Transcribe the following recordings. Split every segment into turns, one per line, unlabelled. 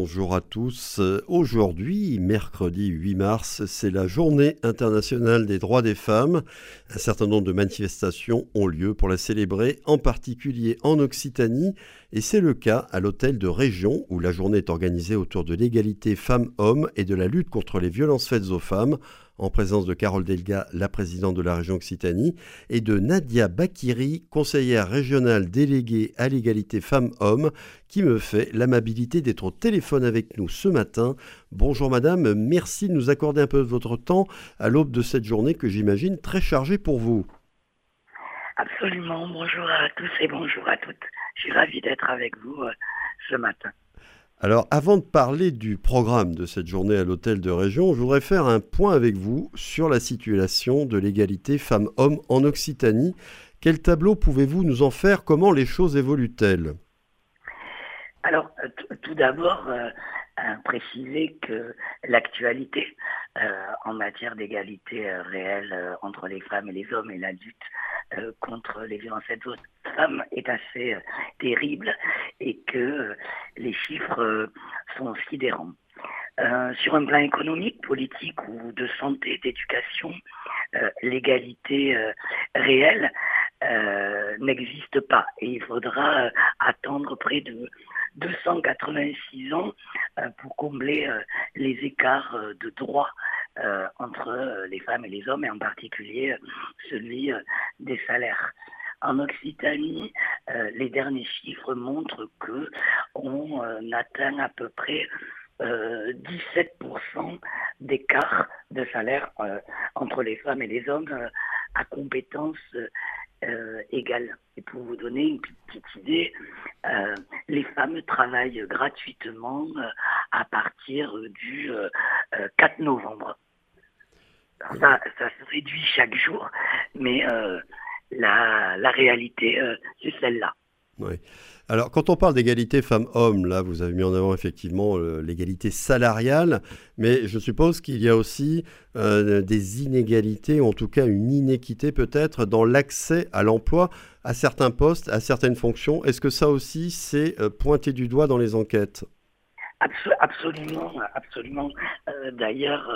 bonjour à tous. Aujourd'hui, mercredi 8 mars, c'est la journée internationale des droits des femmes. Un certain nombre de manifestations ont lieu pour la célébrer, en particulier en Occitanie, et c'est le cas à l'hôtel de Région, où la journée est organisée autour de l'égalité femmes-hommes et de la lutte contre les violences faites aux femmes en présence de Carole Delga, la présidente de la région Occitanie, et de Nadia Bakiri, conseillère régionale déléguée à l'égalité femmes-hommes, qui me fait l'amabilité d'être au téléphone avec nous ce matin. Bonjour madame, merci de nous accorder un peu de votre temps à l'aube de cette journée que j'imagine très chargée pour vous.
Absolument, bonjour à tous et bonjour à toutes. Je suis ravi d'être avec vous euh, ce matin.
Alors, avant de parler du programme de cette journée à l'hôtel de région, je voudrais faire un point avec vous sur la situation de l'égalité femmes-hommes en Occitanie. Quel tableau pouvez-vous nous en faire? Comment les choses évoluent-elles?
Alors, tout d'abord, euh, préciser que l'actualité euh, en matière d'égalité euh, réelle entre les femmes et les hommes et la lutte contre les violences faites aux femmes est assez terrible et que les chiffres sont sidérants. sur un plan économique, politique ou de santé, d'éducation, l'égalité réelle n'existe pas et il faudra attendre près de 286 ans euh, pour combler euh, les écarts euh, de droits entre les femmes et les hommes, et en particulier celui des salaires. En Occitanie, les derniers chiffres montrent que on atteint à peu près 17% d'écart de salaire entre les femmes et les hommes à compétences euh, égale. Et pour vous donner une petite idée, euh, les femmes travaillent gratuitement euh, à partir du 4 novembre. ça, ça, se réduit chaque jour, mais la, la, réalité, c'est celle-là.
Alors, quand on parle d'égalité femmes-hommes, là, vous avez mis en avant effectivement l'égalité salariale, mais je suppose qu'il y a aussi euh, des inégalités, ou en tout cas une inéquité peut-être dans l'accès à l'emploi, à certains postes, à certaines fonctions. Est-ce que ça aussi, c'est euh, pointé du doigt dans les enquêtes?
Absolument, absolument. D'ailleurs,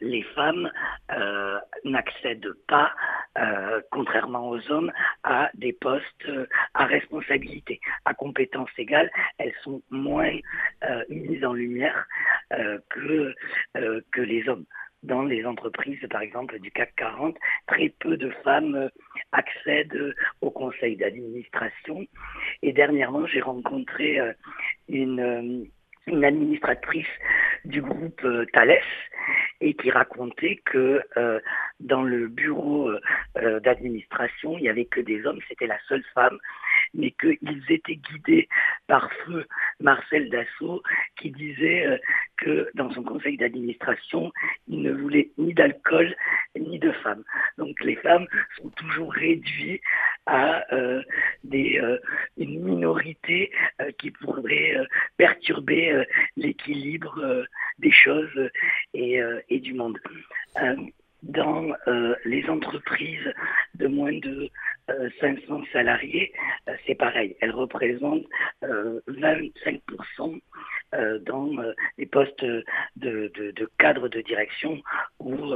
les femmes n'accèdent pas euh, contrairement aux hommes, à des postes euh, à responsabilité, à compétences égales. Elles sont moins euh, mises en lumière que, que les hommes. Dans les entreprises, par exemple, du CAC 40, très peu de femmes accèdent au conseil d'administration. Et dernièrement, j'ai rencontré une, une administratrice du groupe Thales et qui racontait que euh, dans le bureau euh, d'administration, il n'y avait que des hommes, c'était la seule femme, mais qu'ils étaient guidés par feu Marcel Dassault qui disait euh, que dans son conseil d'administration, il ne voulait ni d'alcool ni de femmes. Donc les femmes sont toujours réduites à des, une minorité qui pourrait perturber l'équilibre des choses et, euh, du monde. Euh, dans euh, les entreprises de moins de 500 salariés, c'est pareil. Elles représentent 25% dans les postes de, de, de, cadre de direction ou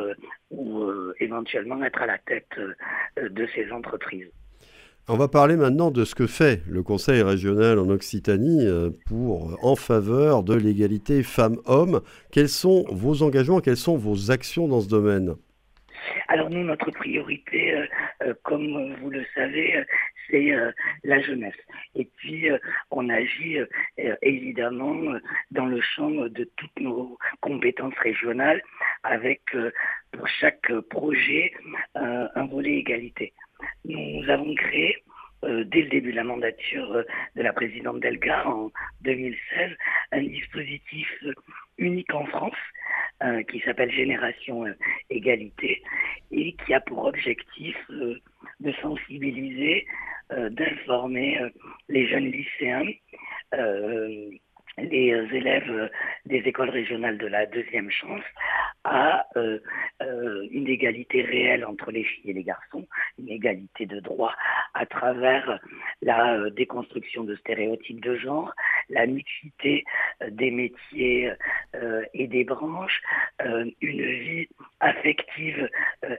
éventuellement être à la tête de ces entreprises.
On va parler maintenant de ce que fait le Conseil régional en Occitanie euh, pour, en faveur de l'égalité femmes-hommes. Quels sont vos engagements, quelles sont vos actions dans ce domaine?
Alors nous, notre priorité, euh, euh, comme vous le savez, c'est la jeunesse. Et puis, on agit évidemment dans le champ de toutes nos compétences régionales avec pour chaque projet un volet égalité. Nous avons créé euh, dès le début de la mandature euh, de la présidente Delga en 2016 un dispositif euh, unique en France qui s'appelle Génération Égalité et qui a pour objectif de sensibiliser, d'informer les jeunes lycéens les élèves des écoles régionales de la deuxième chance à euh, une égalité réelle entre les filles et les garçons, une égalité de droit à travers la déconstruction de stéréotypes de genre, la mixité des métiers et des branches, une vie affective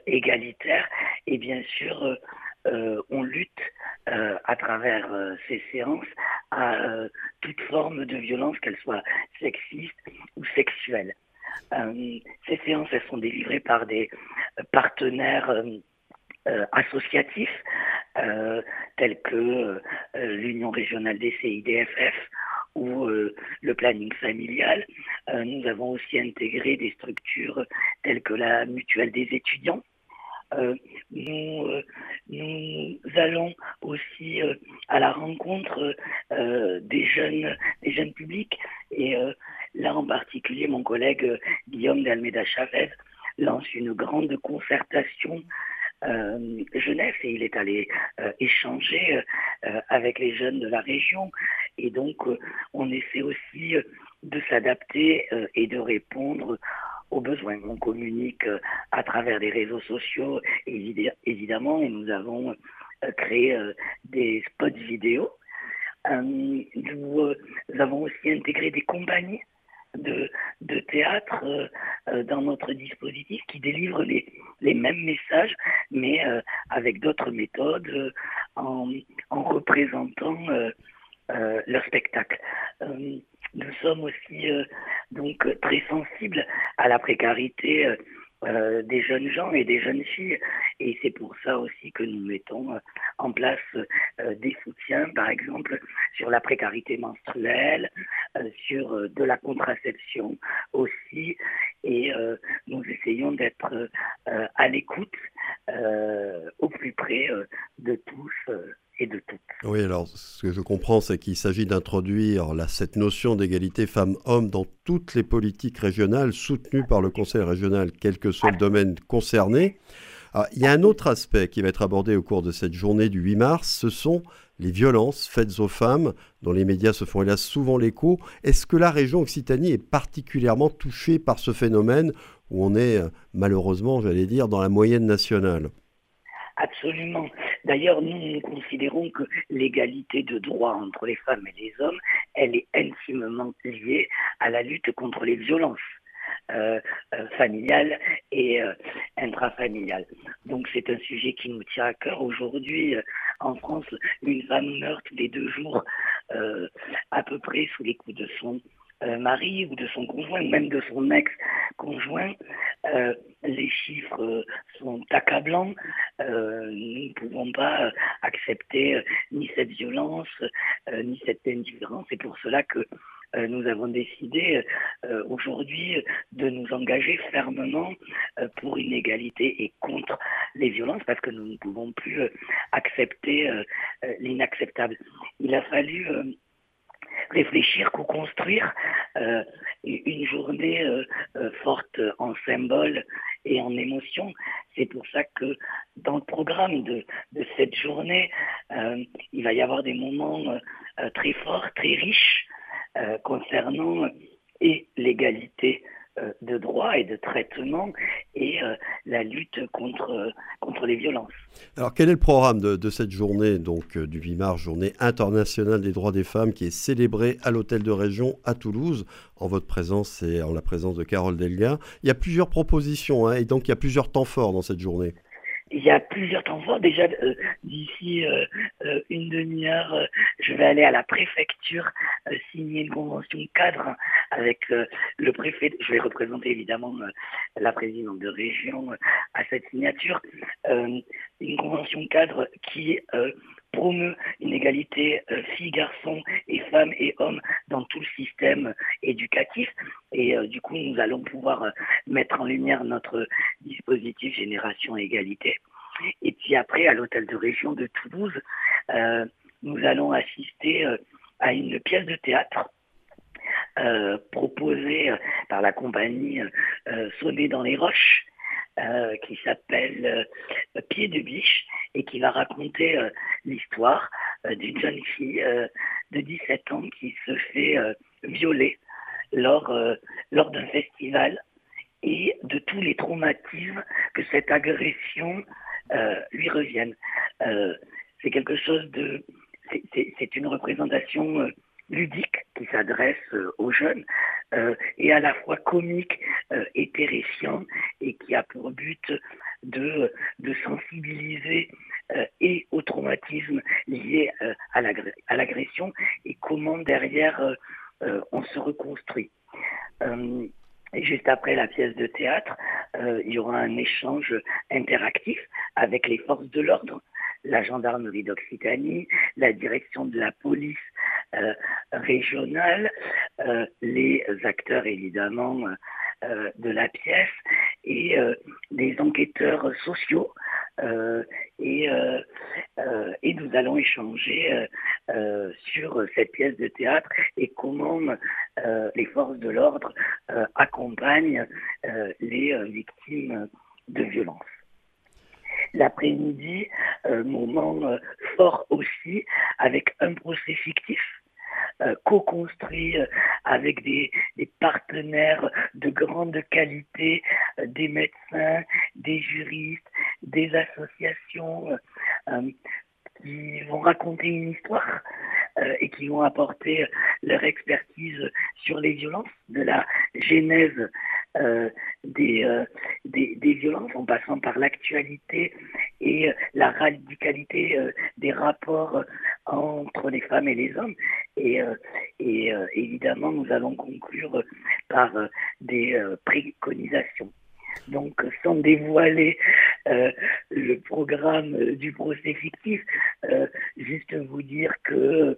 égalitaire et bien sûr on lutte à travers ces séances à toute forme de violence, qu'elle soit sexiste ou sexuelle. Ces séances, elles sont délivrées par des partenaires euh, associatifs euh, tels que euh, l'Union régionale des CIDFF ou le planning familial. nous avons aussi intégré des structures telles que la mutuelle des étudiants. Nous, nous, allons aussi à la rencontre des jeunes, des jeunes publics et là en particulier mon collègue Guillaume d'Almeida Chavez lance une grande concertation euh, jeunesse et il est allé euh, échanger euh, avec les jeunes de la région. Et donc, on essaie aussi de s'adapter et de répondre aux besoins. On communique à travers les réseaux sociaux, évidemment, et nous avons créé des spots vidéo. nous avons aussi intégré des compagnies de, de théâtre euh, euh, dans notre dispositif qui délivre les, les mêmes messages, mais euh, avec d'autres méthodes, en, en, représentant leur spectacle. nous sommes aussi donc très sensibles à la précarité euh, des jeunes gens et des jeunes filles. Et c'est pour ça aussi que nous mettons euh, en place euh, des soutiens, par exemple, sur la précarité menstruelle, sur de la contraception aussi. Et nous essayons d'être à l'écoute, au plus près de tous. Et de toutes.
Oui, alors ce que je comprends, c'est qu'il s'agit d'introduire cette notion d'égalité femmes-hommes dans toutes les politiques régionales soutenues par le Conseil régional, quel que soit le domaine concerné. il y a un autre aspect qui va être abordé au cours de cette journée du 8 mars, ce sont les violences faites aux femmes, dont les médias se font hélas souvent l'écho. Est-ce que la région Occitanie est particulièrement touchée par ce phénomène où on est malheureusement, j'allais dire, dans la moyenne nationale?
Absolument. D'ailleurs, nous, considérons que l'égalité de droit entre les femmes et les hommes, elle est intimement liée à la lutte contre les violences. Euh, euh, familiales et euh, intrafamiliales. Donc c'est un sujet qui nous tient à cœur. Aujourd'hui, en France, une femme meurt tous les deux jours à peu près sous les coups de son mari ou de son conjoint, même de son ex-conjoint, les chiffres sont accablants. Euh, nous ne pouvons pas accepter ni cette violence, ni cette indifférence. C'est pour cela que nous avons décidé aujourd'hui de nous engager fermement pour une égalité et contre les violences parce que nous ne pouvons plus accepter l'inacceptable. Il a fallu réfléchir, co-construire euh, une journée euh, euh, forte en symboles et en émotions. C'est pour ça que dans le programme de, cette journée, il va y avoir des moments très forts, très riches concernant et l'égalité euh, de droit et de traitement et euh, la lutte contre, contre les violences.
Alors quel est le programme de, cette journée, donc euh, du 8 mars, journée internationale des droits des femmes, qui est célébrée à l'hôtel de région à Toulouse, en votre présence et en la présence de Carole Delga. Il y a plusieurs propositions hein, et donc il y a plusieurs temps forts dans cette journée
il y a plusieurs forts. Déjà, euh, d'ici euh, euh, une demi-heure, je vais aller à la préfecture signer une convention cadre avec le préfet. Je vais représenter évidemment la présidente de région à cette signature. une convention cadre qui promeut une égalité euh, filles-garçons et femmes et hommes dans tout le système éducatif. Et euh, du coup, nous allons pouvoir euh, mettre en lumière notre dispositif Génération Égalité. Et puis après, à l'hôtel de région de Toulouse, nous allons assister à une pièce de théâtre proposée par la compagnie Sonner dans les roches, euh, qui s'appelle euh, Pied de biche et qui va raconter euh, l'histoire d'une jeune fille de 17 ans qui se fait violer lors, lors d'un festival et de tous les traumatismes que cette agression lui revienne. c'est quelque chose de... C'est une représentation ludique qui s'adresse aux jeunes est à la fois comique et terrifiant et qui a pour but de, de sensibiliser et au traumatisme lié à l'agression et comment derrière on se reconstruit. Et juste après la pièce de théâtre, euh, il y aura un échange interactif avec les forces de l'ordre, la gendarmerie d'Occitanie, la direction de la police euh, régionale, euh, les acteurs évidemment de la pièce et des enquêteurs sociaux euh, euh, euh, et, nous allons échanger sur cette pièce de théâtre et comment les forces de l'ordre accompagnent les victimes de violences. L'après-midi, moment fort aussi, avec un procès fictif euh, co-construit euh, avec des, partenaires de grande qualité, euh, des médecins, des juristes, des associations qui vont raconter une histoire et qui vont apporter leur expertise sur les violences, de la genèse des, des, violences en passant par l'actualité et la radicalité des rapports entre les femmes et les hommes. Et, euh, et euh, évidemment, nous allons conclure par euh, des préconisations. Donc, sans dévoiler le programme du procès fictif, juste vous dire que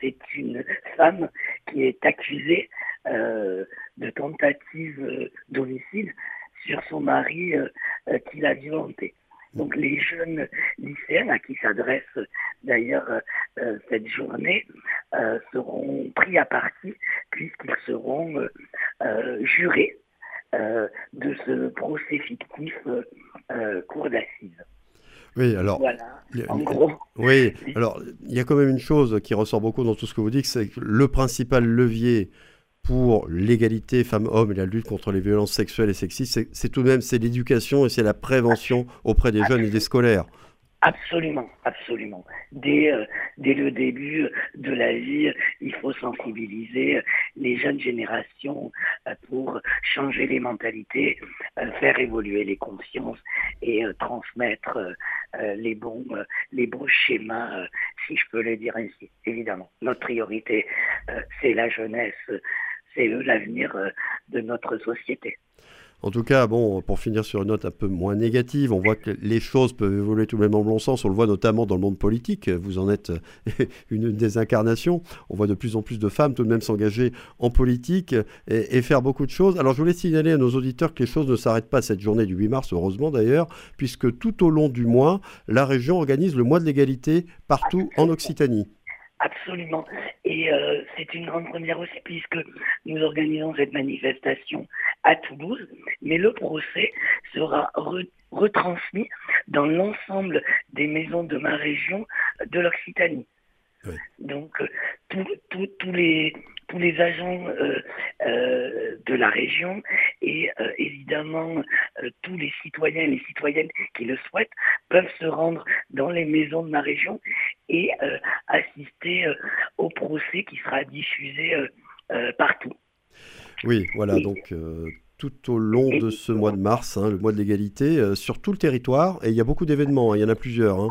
c'est une femme qui est accusée de tentative d'homicide sur son mari qui l'a violentée. Donc les jeunes lycéens à qui s'adresse d'ailleurs euh, euh, cette journée euh, seront pris à partie puisqu'ils seront jurés de ce procès fictif cours d'assises.
Oui, alors.
Voilà, en gros.
Oui, alors il y a quand même une chose qui ressort beaucoup dans tout ce que vous dites, c'est que le principal levier pour l'égalité femmes-hommes et la lutte contre les violences sexuelles et sexistes, c'est tout de même c'est l'éducation et c'est la prévention auprès des jeunes et des scolaires.
Absolument, absolument. Dès, euh, le début de la vie, il faut sensibiliser les jeunes générations euh, pour changer les mentalités, euh, faire évoluer les consciences et transmettre les bons, schémas, si je peux le dire ainsi. Évidemment, notre priorité, c'est la jeunesse, c'est l'avenir euh, de notre société.
En tout cas, bon, pour finir sur une note un peu moins négative, on voit que les choses peuvent évoluer tout de même dans le bon sens. On le voit notamment dans le monde politique. Vous en êtes une des incarnations. On voit de plus en plus de femmes tout de même s'engager en politique et, faire beaucoup de choses. Alors, je voulais signaler à nos auditeurs que les choses ne s'arrêtent pas cette journée du 8 mars, heureusement d'ailleurs, puisque tout au long du mois, la région organise le mois de l'égalité partout en Occitanie.
Absolument. Et euh, c'est une grande première aussi puisque nous organisons cette manifestation à Toulouse, mais le procès sera retransmis dans l'ensemble des maisons de ma région de l'Occitanie. Donc euh, tous les tous les agents euh, de la région et évidemment tous les citoyens et les citoyennes qui le souhaitent peuvent se rendre dans les maisons de ma région et assister au procès qui sera diffusé partout.
Oui, voilà, donc tout au long de ce mois de mars, hein, le mois de l'égalité, sur tout le territoire, et il y a beaucoup d'événements, hein, il y en a plusieurs. Hein.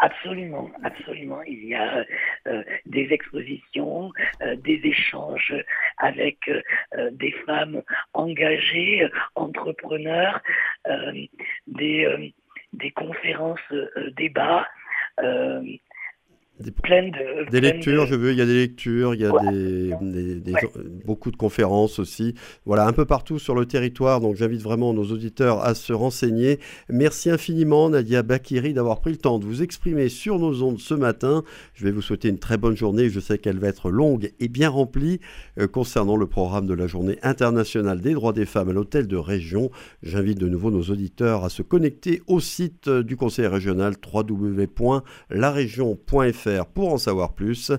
Absolument, absolument. Il y a euh, des expositions, euh, des échanges avec euh, des femmes engagées, entrepreneurs, des, des conférences, débats
des, des lectures, je veux, il y a des lectures, il y a des, beaucoup de conférences aussi. Voilà, un peu partout sur le territoire. Donc j'invite vraiment nos auditeurs à se renseigner. Merci infiniment, Nadia Bakiri, d'avoir pris le temps de vous exprimer sur nos ondes ce matin. Je vais vous souhaiter une très bonne journée. Je sais qu'elle va être longue et bien remplie euh, concernant le programme de la Journée internationale des droits des femmes à l'hôtel de région. J'invite de nouveau nos auditeurs à se connecter au site du Conseil régional www.laregion.fr pour en savoir plus.